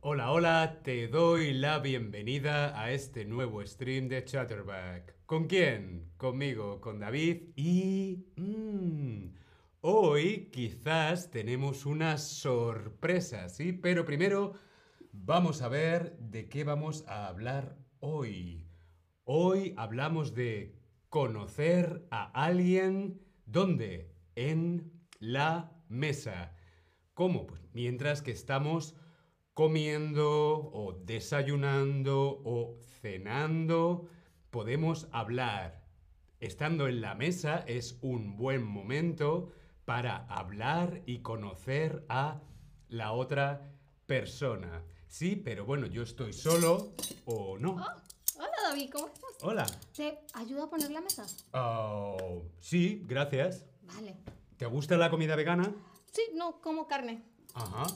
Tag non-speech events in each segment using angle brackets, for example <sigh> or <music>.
Hola, hola, te doy la bienvenida a este nuevo stream de Chatterback. ¿Con quién? Conmigo, con David y... mm, hoy quizás tenemos una sorpresa, ¿sí? Pero primero vamos a ver de qué vamos a hablar hoy. Hoy hablamos de conocer a alguien. ¿Dónde? En la mesa. ¿Cómo? Pues mientras que estamos comiendo o desayunando o cenando, podemos hablar. Estando en la mesa es un buen momento para hablar y conocer a la otra persona. Sí, pero bueno, yo estoy solo o no. Oh, hola David, ¿cómo estás? Hola. ¿Te ayudo a poner la mesa? Oh, sí, gracias. Vale. ¿Te gusta la comida vegana? Sí, no como carne. Ajá.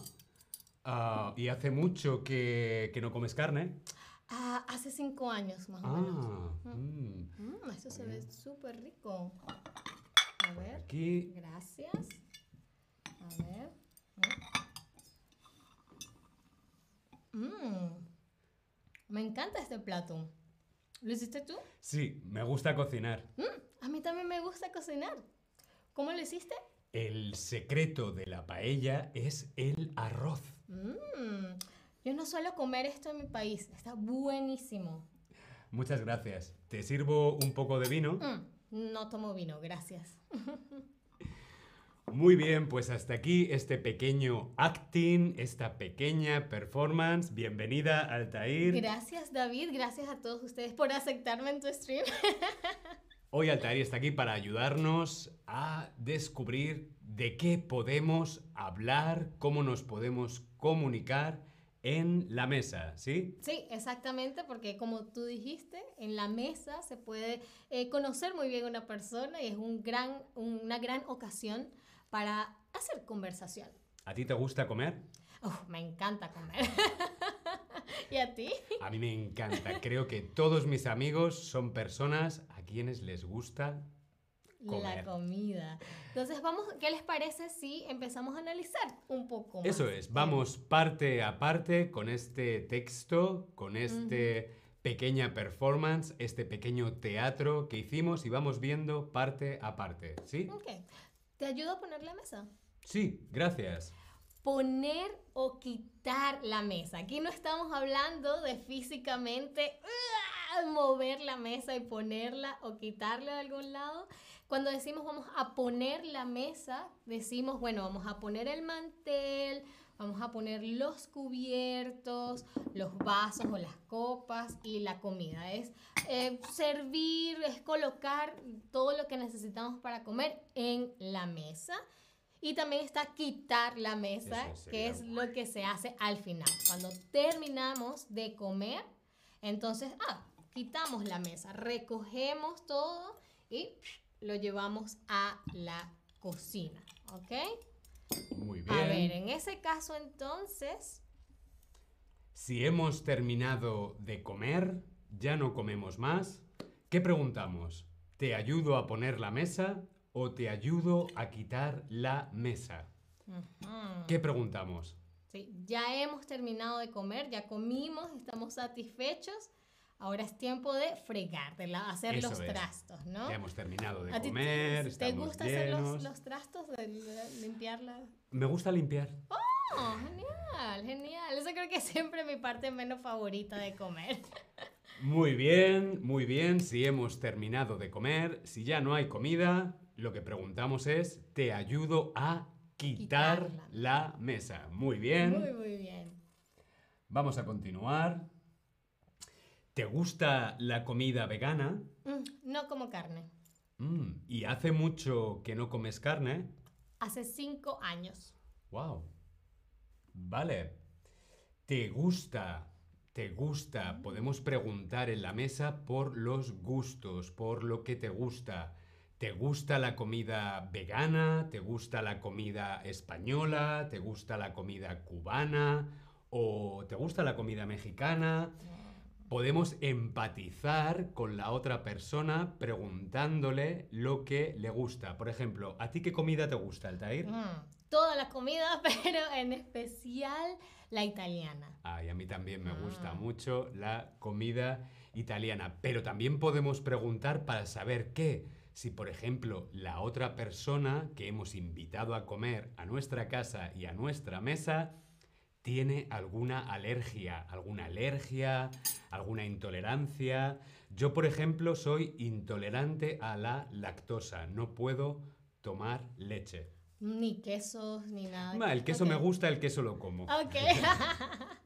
Ah, ¿Y hace mucho que, que no comes carne? Ah, hace cinco años más o menos. Ah, mm. Mm, esto se ve súper rico. A ver. Aquí. Gracias. A ver. Mm. Me encanta este plato. ¿Lo hiciste tú? Sí, me gusta cocinar. Mm, a mí también me gusta cocinar. ¿Cómo lo hiciste? El secreto de la paella es el arroz. Mm, Yo no suelo comer esto en mi país. Está buenísimo. Muchas gracias. ¿Te sirvo un poco de vino? Mm, No tomo vino, gracias. <laughs> Muy bien, pues hasta aquí este pequeño acting, esta pequeña performance. Bienvenida, Altair. Gracias David, gracias a todos ustedes por aceptarme en tu stream. <laughs> Hoy Altair está aquí para ayudarnos a descubrir de qué podemos hablar, cómo nos podemos comunicar en la mesa, ¿sí? Sí, exactamente, porque como tú dijiste, en la mesa se puede eh, conocer muy bien una persona y es un gran, una gran ocasión para hacer conversación. ¿A ti te gusta comer? Me encanta comer. <laughs> ¿Y a ti? A mí me encanta. Creo que todos mis amigos son personas a quienes les gusta comer. La comida. Entonces, vamos, ¿qué les parece si empezamos a analizar un poco más? Eso es, vamos parte a parte con este texto, con este pequeña performance, este pequeño teatro que hicimos y vamos viendo parte a parte, ¿sí? Ok. ¿Te ayudo a poner la mesa? Sí, gracias. Poner o quitar la mesa. Aquí no estamos hablando de físicamente ¡ah! Mover la mesa y ponerla o quitarla de algún lado. Cuando decimos vamos a poner la mesa, decimos, bueno, vamos a poner el mantel, vamos a poner los cubiertos, los vasos o las copas y la comida. Es eh, servir, es colocar todo lo que necesitamos para comer en la mesa. Y también está quitar la mesa, que es lo que se hace al final. Cuando terminamos de comer, entonces, ah, quitamos la mesa, recogemos todo y lo llevamos a la cocina, ¿ok? Muy bien. A ver, en ese caso entonces, Si hemos terminado de comer, ya no comemos más, ¿qué preguntamos? ¿Te ayudo a poner la mesa o te ayudo a quitar la mesa? ¿Qué preguntamos? sí, ya hemos terminado de comer, ya comimos, estamos satisfechos. Ahora es tiempo de fregar, de la- hacer Eso los es. trastos, ¿no? Ya hemos terminado de ¿A ti te- comer, ¿Te estamos gusta hacer los, trastos, de, de limpiarla? Me gusta limpiar. Oh, genial, genial. Eso creo que es siempre mi parte menos favorita de comer. Muy bien, muy bien. Si hemos terminado de comer, si ya no hay comida, lo que preguntamos es, ¿te ayudo a quitar Quitarla. la mesa? Muy bien. Muy, muy bien. Vamos a continuar. ¿Te gusta la comida vegana? Mm, no como carne. Mm, ¿Y hace mucho que no comes carne? Hace cinco años. Wow. Vale. ¿Te gusta? ¿Te gusta? Podemos preguntar en la mesa por los gustos, por lo que te gusta. ¿Te gusta la comida vegana? ¿Te gusta la comida española? ¿Te gusta la comida cubana? ¿O te gusta la comida mexicana? Podemos empatizar con la otra persona preguntándole lo que le gusta. Por ejemplo, ¿a ti qué comida te gusta, Altair? Mm, toda la comida, <laughs> pero en especial la italiana. Ay, a mí también me gusta Ah. mucho la comida italiana, pero también podemos preguntar para saber qué. Si, por ejemplo, la otra persona que hemos invitado a comer a nuestra casa y a nuestra mesa tiene alguna alergia, alguna alergia, alguna intolerancia. Yo, por ejemplo, soy intolerante a la lactosa, no puedo tomar leche. Ni quesos, ni nada. El queso me gusta, el queso lo como. Ok. <laughs>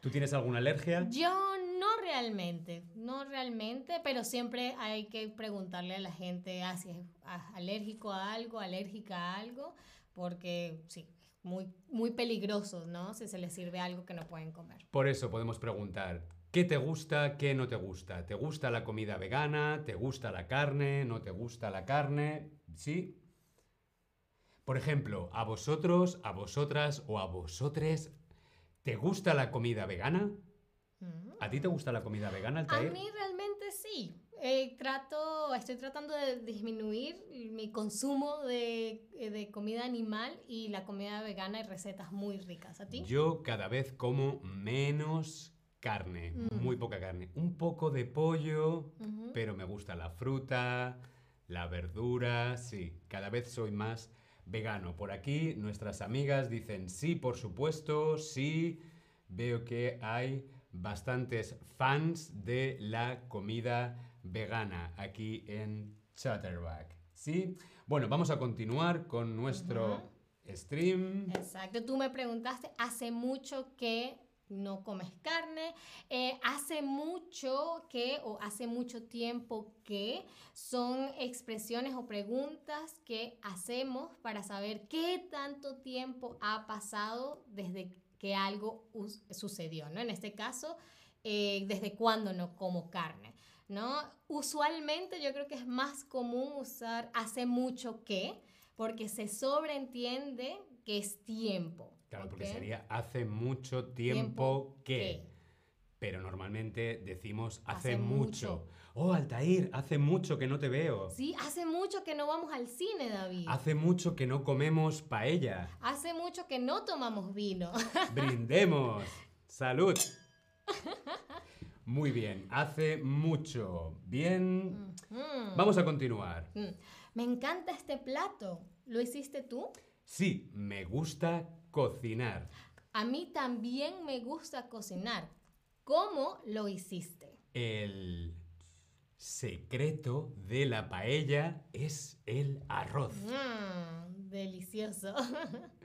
¿Tú tienes alguna alergia? Yo no realmente, no realmente, pero siempre hay que preguntarle a la gente ah, si es ah, alérgico a algo, alérgica a algo, porque sí, muy, muy peligroso, ¿no? Si se les sirve algo que no pueden comer. Por eso podemos preguntar, ¿qué te gusta, qué no te gusta? ¿Te gusta la comida vegana? ¿Te gusta la carne? ¿No te gusta la carne? ¿Sí? Por ejemplo, ¿a vosotros, a vosotras o a vosotres te gusta la comida vegana? Mm. ¿A ti te gusta la comida vegana, A Altair? mí realmente sí. Eh, trato, estoy tratando de disminuir mi consumo de, eh, de comida animal y la comida vegana hay recetas muy ricas. ¿A ti? Yo cada vez como menos carne, Mm. muy poca carne. Un poco de pollo, pero me gusta la fruta, la verdura, sí, cada vez soy más vegano. Por aquí nuestras amigas dicen sí, por supuesto, sí. Veo que hay bastantes fans de la comida vegana aquí en Chatterback. ¿Sí? Bueno, vamos a continuar con nuestro stream. Exacto, tú me preguntaste, hace mucho que no comes carne, eh, hace mucho que o hace mucho tiempo que son expresiones o preguntas que hacemos para saber qué tanto tiempo ha pasado desde que algo sucedió, ¿no? En este caso, eh, desde cuándo no como carne. ¿No? Usualmente yo creo que es más común usar hace mucho que, porque se sobreentiende que es tiempo. Claro, porque ¿ok? sería hace mucho tiempo, que. Pero normalmente decimos hace, Hace mucho. mucho. Oh, Altair, hace mucho que no te veo. Sí, hace mucho que no vamos al cine, David. Hace mucho que no comemos paella. Hace mucho que no tomamos vino. <laughs> Brindemos. Salud. Muy bien, hace mucho. Bien. Mm, Vamos a continuar. mm. Me encanta este plato. ¿Lo hiciste tú? Sí, me gusta cocinar. A mí también me gusta cocinar. ¿Cómo lo hiciste? El secreto de la paella es el arroz. Mm, delicioso. <laughs>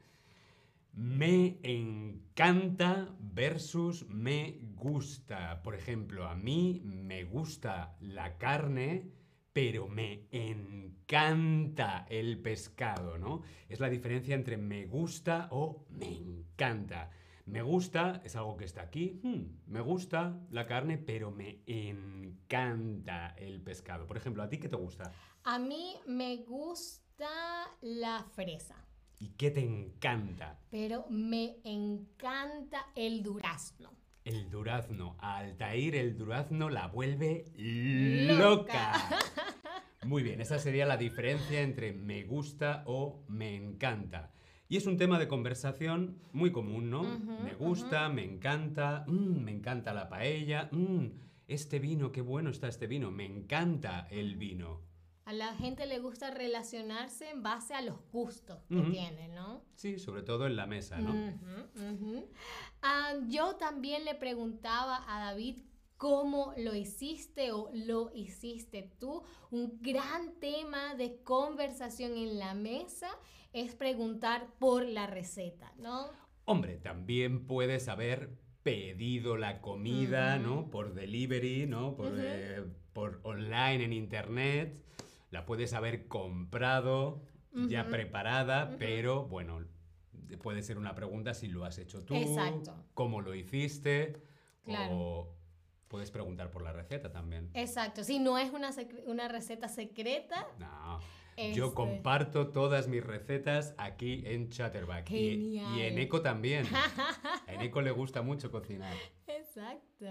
Me encanta versus me gusta. Por ejemplo, a mí me gusta la carne, pero me encanta el pescado, ¿no? Es la diferencia entre me gusta o me encanta. Me gusta es algo que está aquí. hmm, me gusta la carne, pero me encanta el pescado. Por ejemplo, ¿a ti qué te gusta? A mí me gusta la fresa. ¿Y qué te encanta? pero me encanta el durazno. El durazno. A Altair el durazno la vuelve Loca. loca. <laughs> Muy bien, esa sería la diferencia entre me gusta o me encanta. Y es un tema de conversación muy común, ¿no? Me gusta, me encanta, mm, me encanta la paella, mm, este vino, qué bueno está este vino, me encanta el vino. A la gente le gusta relacionarse en base a los gustos que tiene, ¿no? Sí, sobre todo en la mesa, ¿no? Ah, yo también le preguntaba a David cómo lo hiciste o lo hiciste tú. Un gran tema de conversación en la mesa es preguntar por la receta, ¿no? Hombre, también puedes haber pedido la comida. ¿no? Por delivery, ¿no? Por, eh, por online en internet. La puedes haber comprado ya Ujú. preparada, Ujú. pero bueno, puede ser una pregunta si lo has hecho tú, Exacto. cómo lo hiciste, Claro. o puedes preguntar por la receta también. Exacto, si no es una, una receta secreta. No. Yo este, comparto todas mis recetas aquí en Chatterback. Y, y en Eco también. <laughs> A Eco le gusta mucho cocinar. Exacto.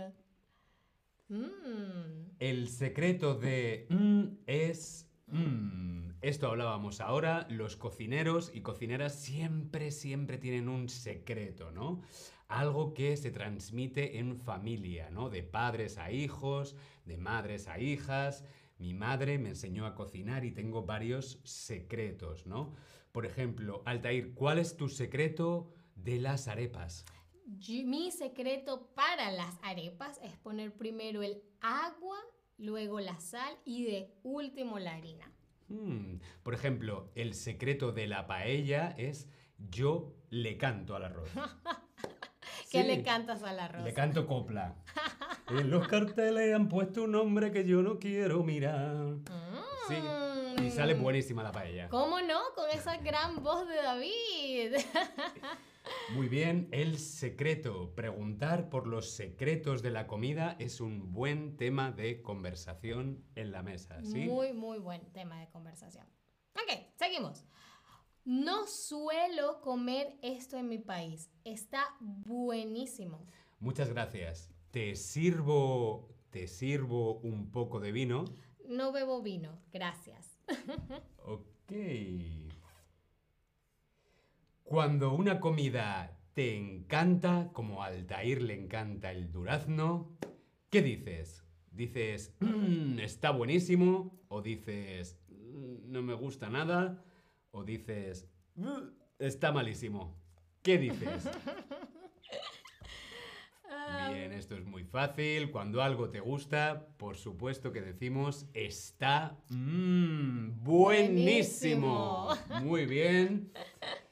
Mm, El secreto de mm, es Mm, esto hablábamos ahora, los cocineros y cocineras siempre, siempre tienen un secreto, ¿no? Algo que se transmite en familia, ¿no? De padres a hijos, de madres a hijas. Mi madre me enseñó a cocinar y tengo varios secretos, ¿no? Por ejemplo, Altair, ¿cuál es tu secreto de las arepas? Yo- Mi secreto para las arepas es poner primero el agua, luego la sal y de último la harina. Hmm, Por ejemplo, el secreto de la paella es yo le canto al arroz. <laughs> ¿Qué Sí, le cantas al arroz? Le canto copla. <laughs> En los carteles han puesto un nombre que yo no quiero mirar. Sí, y sale Mm. buenísima la paella. ¿Cómo no? Con esa gran voz de David. <laughs> Muy bien, el secreto. Preguntar por los secretos de la comida es un buen tema de conversación en la mesa, ¿sí? Muy, muy buen tema de conversación. Ok, seguimos. No suelo comer esto en mi país. Está buenísimo. Muchas gracias. Te sirvo, te sirvo un poco de vino. No bebo vino, gracias. <laughs> Ok. Cuando una comida te encanta, como a Altair le encanta el durazno, ¿qué dices? ¿Dices, "Mm, está buenísimo? ¿O dices, "Mm, no me gusta nada? ¿O dices, "Mm, está malísimo? ¿Qué dices? <laughs> Bien, esto es muy fácil. Cuando algo te gusta, por supuesto que decimos está mm, buenísimo. Muy bien. <laughs>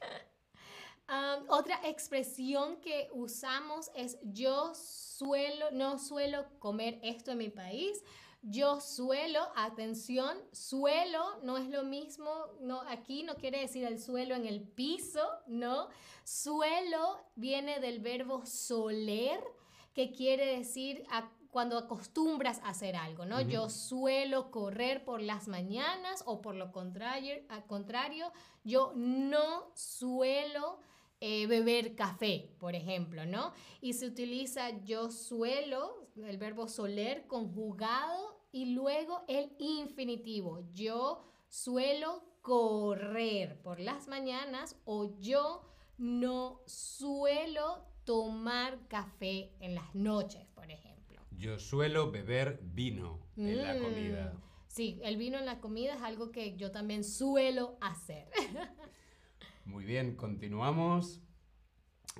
Otra expresión que usamos es yo suelo, no suelo comer esto en mi país. Yo suelo, atención, suelo no es lo mismo, no, aquí no quiere decir el suelo en el piso, no. Suelo viene del verbo soler, que quiere decir a- cuando acostumbras a hacer algo, ¿no? Yo suelo correr por las mañanas o por lo contrario, al contrario, yo no suelo eh, beber café, por ejemplo, ¿no? Y se utiliza yo suelo, el verbo soler conjugado y luego el infinitivo. Yo suelo correr por las mañanas o yo no suelo tomar café en las noches, por ejemplo. Yo suelo beber vino en la Mm, comida. Sí, el vino en la comida es algo que yo también suelo hacer. <laughs> Muy bien, continuamos.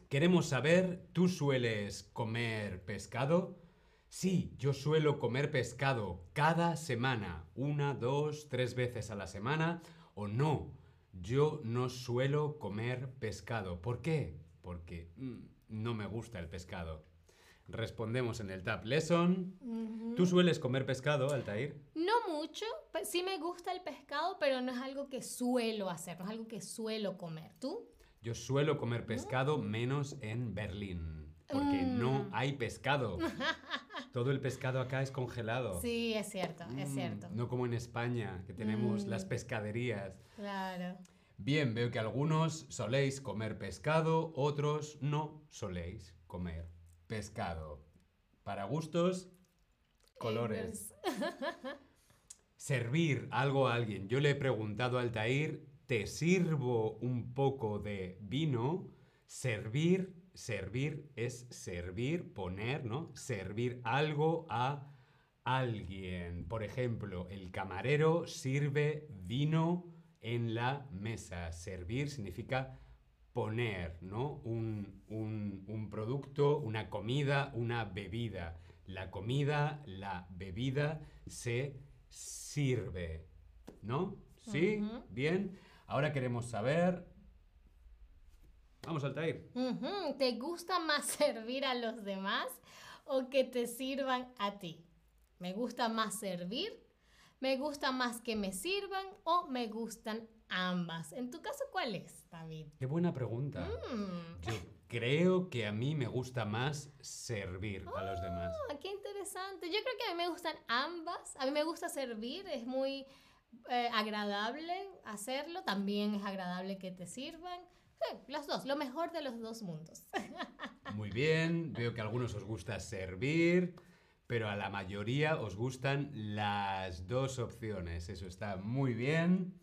Queremos saber, ¿tú sueles comer pescado? Sí, yo suelo comer pescado cada semana, una, dos, tres veces a la semana, o no, yo no suelo comer pescado. ¿Por qué? Porque mm, no me gusta el pescado. Respondemos en el Tab Lesson. ¿Tú sueles comer pescado, Altair? Mucho, pe- sí me gusta el pescado, pero no es algo que suelo hacer, no es algo que suelo comer. ¿Tú? Yo suelo comer pescado menos en Berlín, porque no hay pescado. <laughs> Todo el pescado acá es congelado. Sí, es cierto, es Mm, cierto. No como en España, que tenemos las pescaderías. Claro. Bien, veo que algunos soléis comer pescado, otros no soléis comer pescado. Para gustos, colores. <laughs> Servir algo a alguien. Yo le he preguntado a Altair, ¿te sirvo un poco de vino? Servir, servir es servir, poner, ¿no? Servir algo a alguien. Por ejemplo, el camarero sirve vino en la mesa. Servir significa poner, ¿no? Un, un- un producto, una comida, una bebida. La comida, la bebida se sirve, ¿no? ¿Sí? Bien. Ahora queremos saber... Vamos, Altair. Ujú, ¿Te gusta más <laughs> servir a los demás o que te sirvan a ti? ¿Me gusta más servir? ¿Me gusta más que me sirvan o me gustan ambas? En tu caso, ¿cuál es, David? Qué buena pregunta. Mm, Yo creo que a mí me gusta más servir a los demás. ah, qué interesante. Yo creo que a mí me gustan ambas. A mí me gusta servir, es muy eh, agradable hacerlo. También es agradable que te sirvan. Sí, los dos, lo mejor de los dos mundos. <laughs> Muy bien, veo que a algunos os gusta servir, pero a la mayoría os gustan las dos opciones. Eso está muy bien.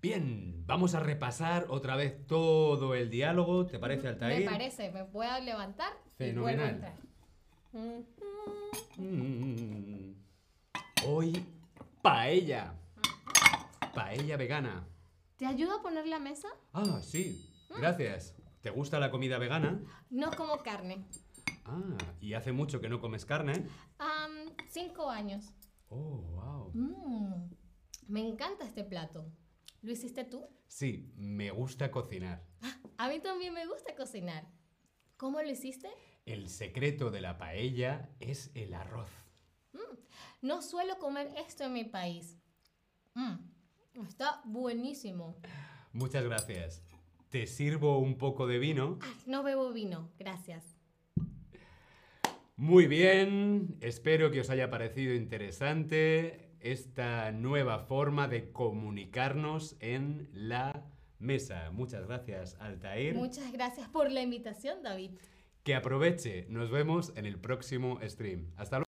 Bien, vamos a repasar otra vez todo el diálogo. ¿Te parece, Altair? Me parece, me puedo levantar y vuelvo a Fenomenal. entrar. Mm, Mm. Hoy, paella. Paella vegana. ¿Te ayudo a poner la mesa? Ah, sí. Gracias. ¿Te gusta la comida vegana? No como carne. Ah, y hace mucho que no comes carne. Am, cinco años. Oh, wow. Mm, me encanta este plato. ¿Lo hiciste tú? Sí, me gusta cocinar. A mí también me gusta cocinar. ¿Cómo lo hiciste? El secreto de la paella es el arroz. No suelo comer esto en mi país. Mm, está buenísimo. Muchas gracias. ¿Te sirvo un poco de vino? Ay, no bebo vino, gracias. Muy bien, espero que os haya parecido interesante esta nueva forma de comunicarnos en la mesa. Muchas gracias, Altair. Muchas gracias por la invitación, David. Que aproveche. Nos vemos en el próximo stream. Hasta luego.